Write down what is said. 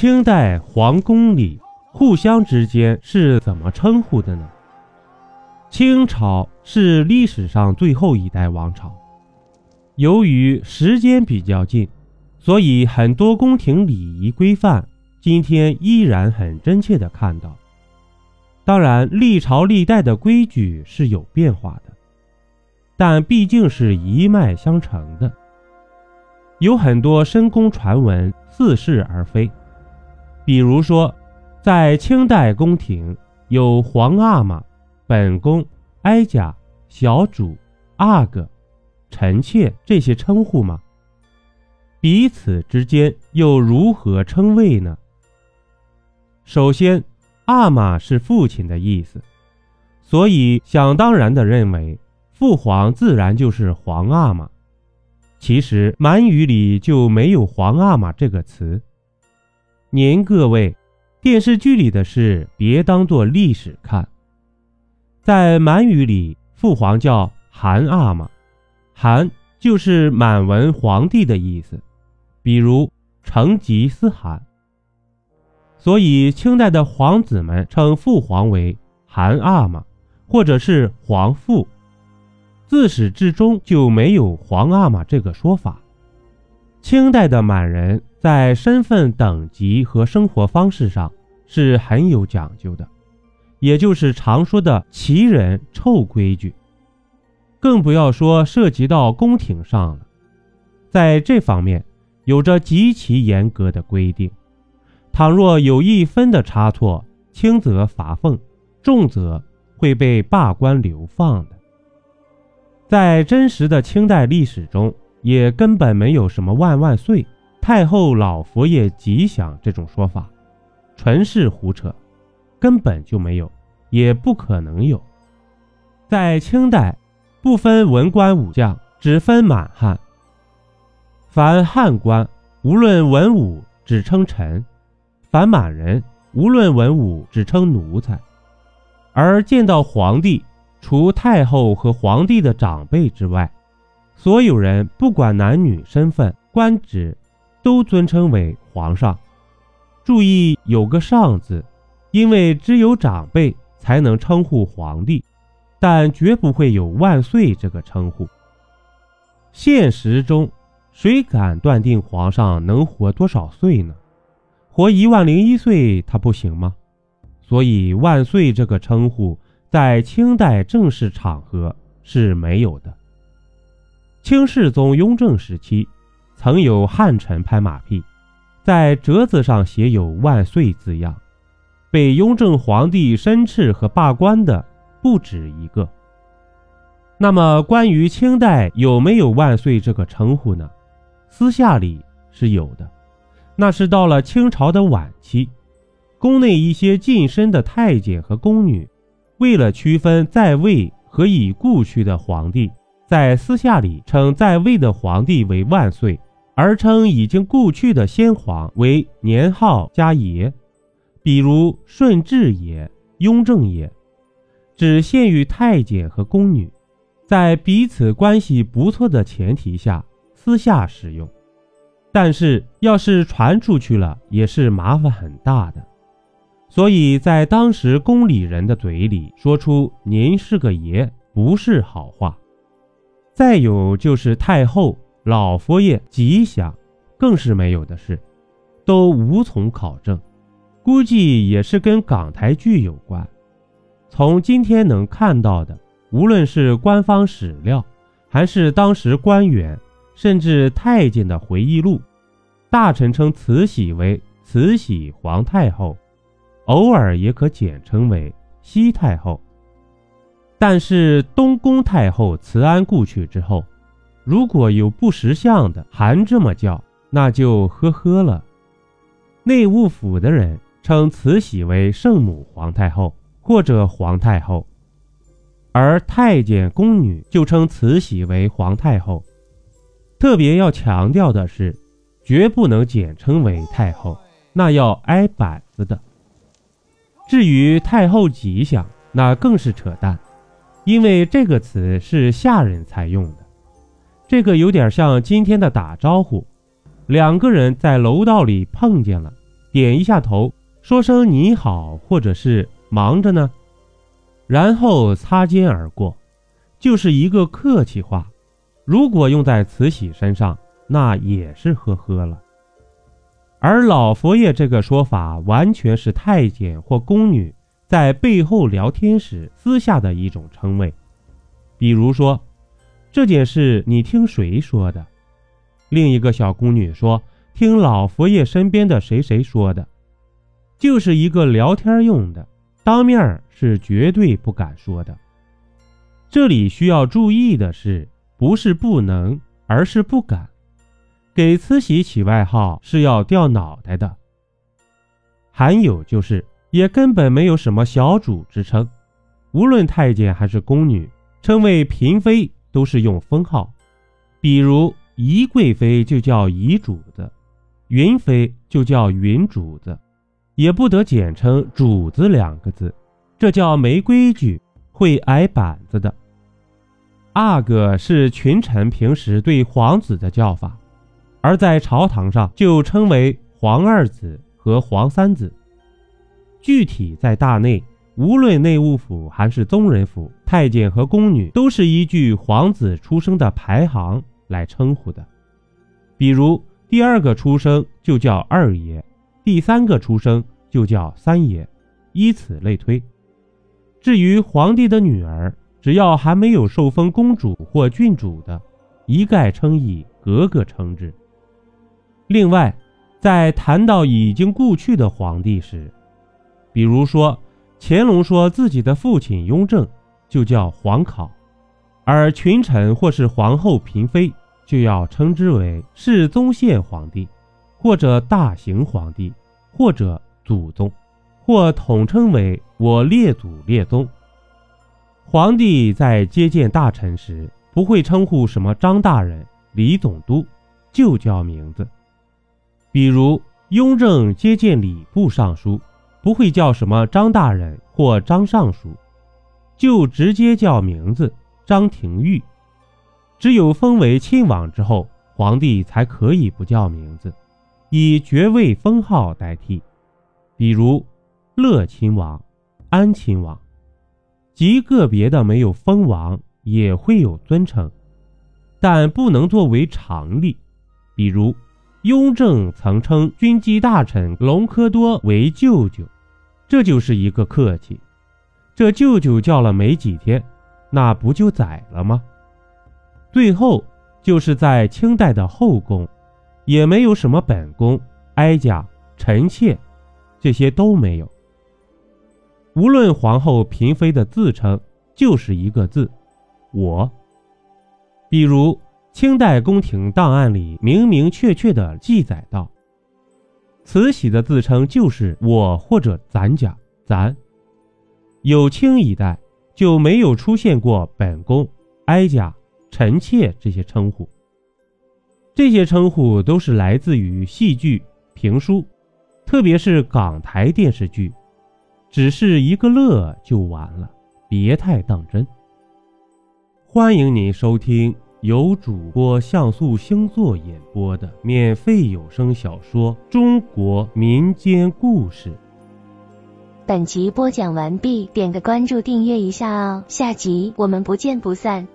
清代皇宫里互相之间是怎么称呼的呢？清朝是历史上最后一代王朝，由于时间比较近，所以很多宫廷礼仪规范今天依然很真切的看到。当然，历朝历代的规矩是有变化的，但毕竟是一脉相承的。有很多深宫传闻似是而非。比如说，在清代宫廷有皇阿玛、本宫、哀家、小主、阿哥、臣妾这些称呼吗？彼此之间又如何称谓呢？首先，阿玛是父亲的意思，所以想当然的认为父皇自然就是皇阿玛。其实满语里就没有皇阿玛这个词。您各位，电视剧里的事别当做历史看。在满语里，父皇叫韩阿玛，韩就是满文皇帝的意思，比如成吉思汗。所以清代的皇子们称父皇为韩阿玛，或者是皇父，自始至终就没有皇阿玛这个说法。清代的满人。在身份等级和生活方式上是很有讲究的，也就是常说的“奇人臭规矩”，更不要说涉及到宫廷上了。在这方面，有着极其严格的规定。倘若有一分的差错，轻则罚俸，重则会被罢官流放的。在真实的清代历史中，也根本没有什么“万万岁”。太后老佛爷吉祥这种说法，纯是胡扯，根本就没有，也不可能有。在清代，不分文官武将，只分满汉。凡汉官，无论文武，只称臣；凡满人，无论文武，只称奴才。而见到皇帝，除太后和皇帝的长辈之外，所有人不管男女身份、官职。都尊称为皇上，注意有个“上”字，因为只有长辈才能称呼皇帝，但绝不会有“万岁”这个称呼。现实中，谁敢断定皇上能活多少岁呢？活一万零一岁，他不行吗？所以“万岁”这个称呼在清代正式场合是没有的。清世宗雍正时期。曾有汉臣拍马屁，在折子上写有“万岁”字样，被雍正皇帝申斥和罢官的不止一个。那么，关于清代有没有“万岁”这个称呼呢？私下里是有的，那是到了清朝的晚期，宫内一些近身的太监和宫女，为了区分在位和已故去的皇帝，在私下里称在位的皇帝为“万岁”。而称已经故去的先皇为年号加爷，比如顺治爷、雍正爷，只限于太监和宫女，在彼此关系不错的前提下私下使用。但是要是传出去了，也是麻烦很大的。所以在当时宫里人的嘴里说出“您是个爷”不是好话。再有就是太后。老佛爷吉祥，更是没有的事，都无从考证，估计也是跟港台剧有关。从今天能看到的，无论是官方史料，还是当时官员，甚至太监的回忆录，大臣称慈禧为慈禧皇太后，偶尔也可简称为西太后。但是东宫太后慈安故去之后。如果有不识相的还这么叫，那就呵呵了。内务府的人称慈禧为圣母皇太后或者皇太后，而太监宫女就称慈禧为皇太后。特别要强调的是，绝不能简称为太后，那要挨板子的。至于太后吉祥，那更是扯淡，因为这个词是下人才用的。这个有点像今天的打招呼，两个人在楼道里碰见了，点一下头，说声你好，或者是忙着呢，然后擦肩而过，就是一个客气话。如果用在慈禧身上，那也是呵呵了。而老佛爷这个说法，完全是太监或宫女在背后聊天时私下的一种称谓。比如说，这件事你听谁说的？另一个小宫女说：“听老佛爷身边的谁谁说的。”就是一个聊天用的，当面是绝对不敢说的。这里需要注意的是，不是不能，而是不敢。给慈禧起外号是要掉脑袋的。还有就是，也根本没有什么小主之称，无论太监还是宫女，称谓嫔妃都是用封号，比如宜贵妃就叫宜主子，云妃就叫云主子，也不得简称主子两个字，这叫没规矩，会挨板子的。阿哥是群臣平时对皇子的叫法。而在朝堂上就称为皇二子和皇三子。具体在大内，无论内务府还是宗人府，太监和宫女都是依据皇子出生的排行来称呼的。比如第二个出生就叫二爷，第三个出生就叫三爷，以此类推。至于皇帝的女儿，只要还没有受封公主或郡主的，一概称以格格称之。另外，在谈到已经故去的皇帝时，比如说乾隆说自己的父亲雍正就叫皇考，而群臣或是皇后、嫔妃就要称之为世宗宪皇帝，或者大行皇帝，或者祖宗，或统称为我列祖列宗。皇帝在接见大臣时，不会称呼什么张大人、李总督，就叫名字。比如雍正接见礼部尚书，不会叫什么张大人或张尚书，就直接叫名字张廷玉。只有封为亲王之后，皇帝才可以不叫名字，以爵位封号代替。比如乐亲王、安亲王，极个别的没有封王也会有尊称，但不能作为常例。比如。雍正曾称军机大臣隆科多为舅舅，这就是一个客气。这舅舅叫了没几天，那不就宰了吗？最后就是在清代的后宫，也没有什么本宫、哀家、臣妾，这些都没有。无论皇后、嫔妃的自称，就是一个字“我”。比如。清代宫廷档案里明明确确地记载道：“慈禧的自称就是我或者咱家咱。”有清一代就没有出现过本宫、哀家、臣妾这些称呼。这些称呼都是来自于戏剧、评书，特别是港台电视剧，只是一个乐就完了，别太当真。欢迎您收听。由主播像素星座演播的免费有声小说《中国民间故事》。本集播讲完毕，点个关注，订阅一下哦，下集我们不见不散。